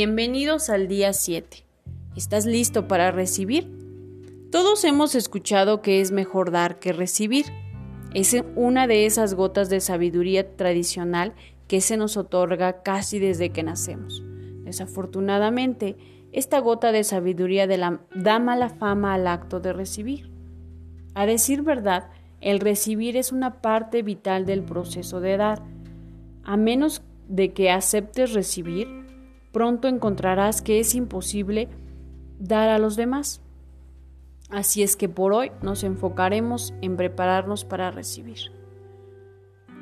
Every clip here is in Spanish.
Bienvenidos al día 7. ¿Estás listo para recibir? Todos hemos escuchado que es mejor dar que recibir. Es una de esas gotas de sabiduría tradicional que se nos otorga casi desde que nacemos. Desafortunadamente, esta gota de sabiduría da mala fama al acto de recibir. A decir verdad, el recibir es una parte vital del proceso de dar. A menos de que aceptes recibir, pronto encontrarás que es imposible dar a los demás. Así es que por hoy nos enfocaremos en prepararnos para recibir.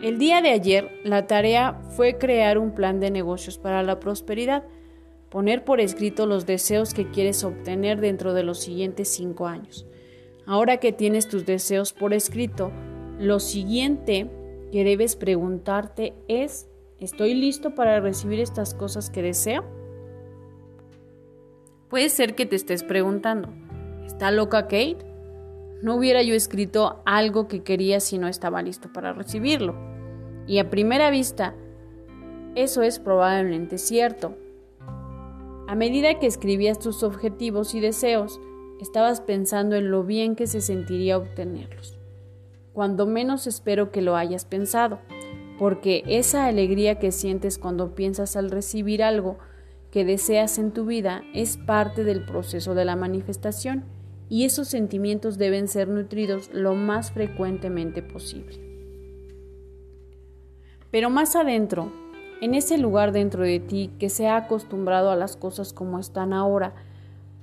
El día de ayer la tarea fue crear un plan de negocios para la prosperidad, poner por escrito los deseos que quieres obtener dentro de los siguientes cinco años. Ahora que tienes tus deseos por escrito, lo siguiente que debes preguntarte es ¿Estoy listo para recibir estas cosas que deseo? Puede ser que te estés preguntando, ¿está loca Kate? No hubiera yo escrito algo que quería si no estaba listo para recibirlo. Y a primera vista, eso es probablemente cierto. A medida que escribías tus objetivos y deseos, estabas pensando en lo bien que se sentiría obtenerlos. Cuando menos espero que lo hayas pensado porque esa alegría que sientes cuando piensas al recibir algo que deseas en tu vida es parte del proceso de la manifestación y esos sentimientos deben ser nutridos lo más frecuentemente posible. Pero más adentro, en ese lugar dentro de ti que se ha acostumbrado a las cosas como están ahora,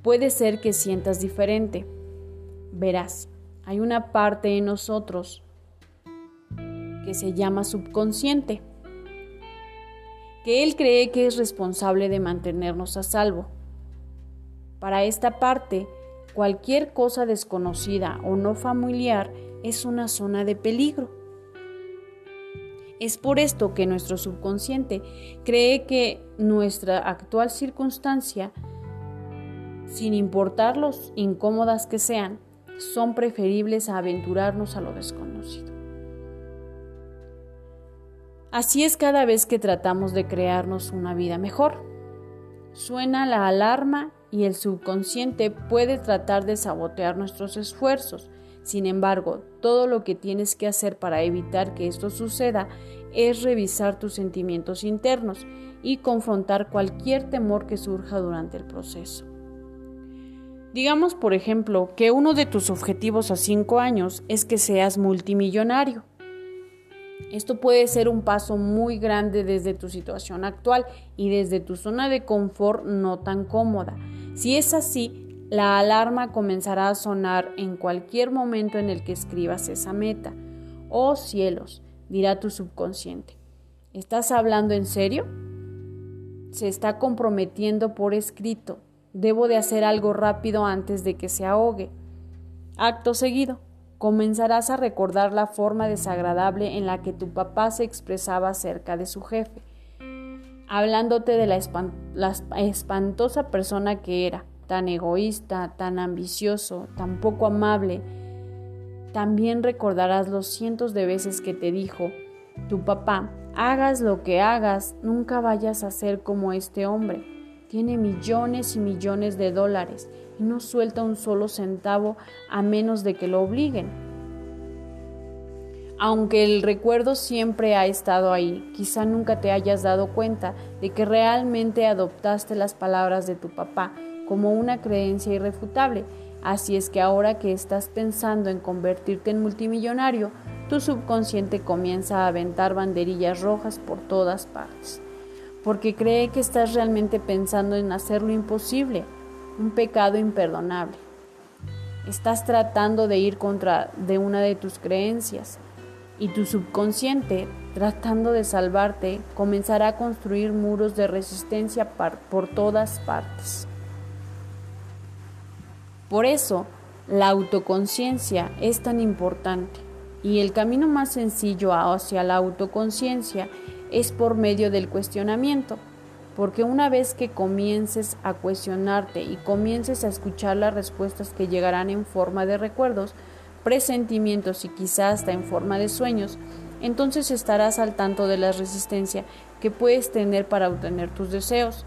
puede ser que sientas diferente. Verás, hay una parte en nosotros que se llama subconsciente, que él cree que es responsable de mantenernos a salvo. Para esta parte, cualquier cosa desconocida o no familiar es una zona de peligro. Es por esto que nuestro subconsciente cree que nuestra actual circunstancia, sin importar los incómodas que sean, son preferibles a aventurarnos a lo desconocido. Así es cada vez que tratamos de crearnos una vida mejor. Suena la alarma y el subconsciente puede tratar de sabotear nuestros esfuerzos. Sin embargo, todo lo que tienes que hacer para evitar que esto suceda es revisar tus sentimientos internos y confrontar cualquier temor que surja durante el proceso. Digamos, por ejemplo, que uno de tus objetivos a cinco años es que seas multimillonario. Esto puede ser un paso muy grande desde tu situación actual y desde tu zona de confort no tan cómoda. Si es así, la alarma comenzará a sonar en cualquier momento en el que escribas esa meta. Oh cielos, dirá tu subconsciente. ¿Estás hablando en serio? Se está comprometiendo por escrito. Debo de hacer algo rápido antes de que se ahogue. Acto seguido comenzarás a recordar la forma desagradable en la que tu papá se expresaba acerca de su jefe, hablándote de la, espantosa persona que era, tan egoísta, tan ambicioso, tan poco amable. También recordarás los cientos de veces que te dijo, tu papá, hagas lo que hagas, nunca vayas a ser como este hombre. Tiene millones y millones de dólares y no suelta un solo centavo a menos de que lo obliguen. Aunque el recuerdo siempre ha estado ahí, quizá nunca te hayas dado cuenta de que realmente adoptaste las palabras de tu papá como una creencia irrefutable. Así es que ahora que estás pensando en convertirte en multimillonario, tu subconsciente comienza a aventar banderillas rojas por todas partes, porque cree que estás realmente pensando en hacer lo imposible, un pecado imperdonable. Estás tratando de ir contra de una de tus creencias y tu subconsciente, tratando de salvarte, comenzará a construir muros de resistencia por todas partes. Por eso, la autoconciencia es tan importante y el camino más sencillo hacia la autoconciencia es por medio del cuestionamiento porque una vez que comiences a cuestionarte y comiences a escuchar las respuestas que llegarán en forma de recuerdos, presentimientos y quizás hasta en forma de sueños, entonces estarás al tanto de la resistencia que puedes tener para obtener tus deseos.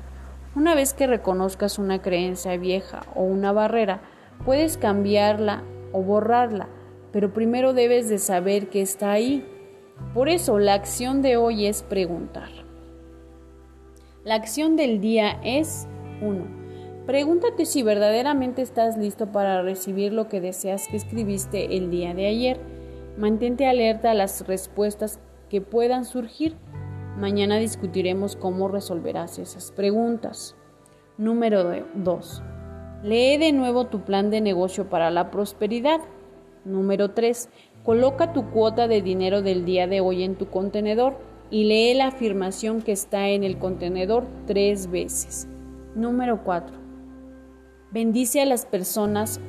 Una vez que reconozcas una creencia vieja o una barrera, puedes cambiarla o borrarla, pero primero debes de saber que está ahí. Por eso la acción de hoy es preguntar. La acción del día es 1. Pregúntate si verdaderamente estás listo para recibir lo que deseas que escribiste el día de ayer. Mantente alerta a las respuestas que puedan surgir. Mañana discutiremos cómo resolverás esas preguntas. Número 2. Lee de nuevo tu plan de negocio para la prosperidad. Número 3. Coloca tu cuota de dinero del día de hoy en tu contenedor y lee la afirmación que está en el contenedor tres veces. Número 4. Bendice a las personas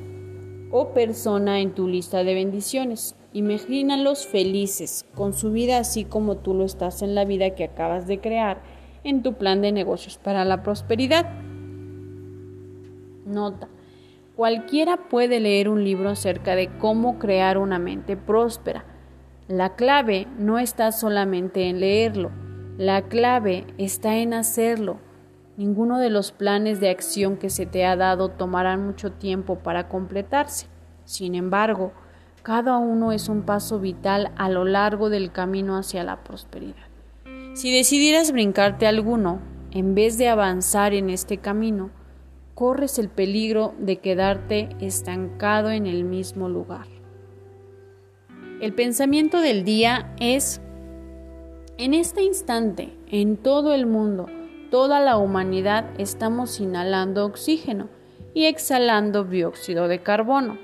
o persona en tu lista de bendiciones. Imagínalos felices con su vida así como tú lo estás en la vida que acabas de crear en tu plan de negocios para la prosperidad. Nota. Cualquiera puede leer un libro acerca de cómo crear una mente próspera. La clave no está solamente en leerlo, la clave está en hacerlo. Ninguno de los planes de acción que se te ha dado tomarán mucho tiempo para completarse. Sin embargo, cada uno es un paso vital a lo largo del camino hacia la prosperidad. Si decidieras brincarte alguno, en vez de avanzar en este camino, corres el peligro de quedarte estancado en el mismo lugar. El pensamiento del día es, en este instante, en todo el mundo, toda la humanidad estamos inhalando oxígeno y exhalando dióxido de carbono.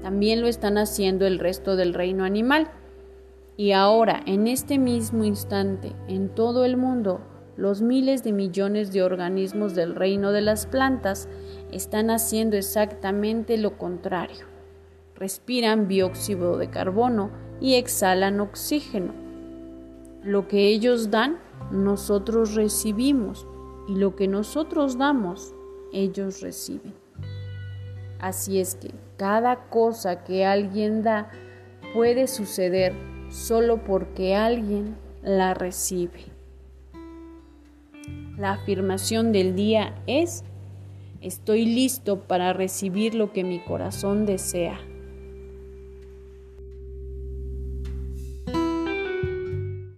También lo están haciendo el resto del reino animal. Y ahora, en este mismo instante, en todo el mundo, los miles de millones de organismos del reino de las plantas están haciendo exactamente lo contrario. Respiran dióxido de carbono y exhalan oxígeno. Lo que ellos dan, nosotros recibimos, y lo que nosotros damos, ellos reciben. Así es que cada cosa que alguien da puede suceder solo porque alguien la recibe. La afirmación del día es, estoy listo para recibir lo que mi corazón desea.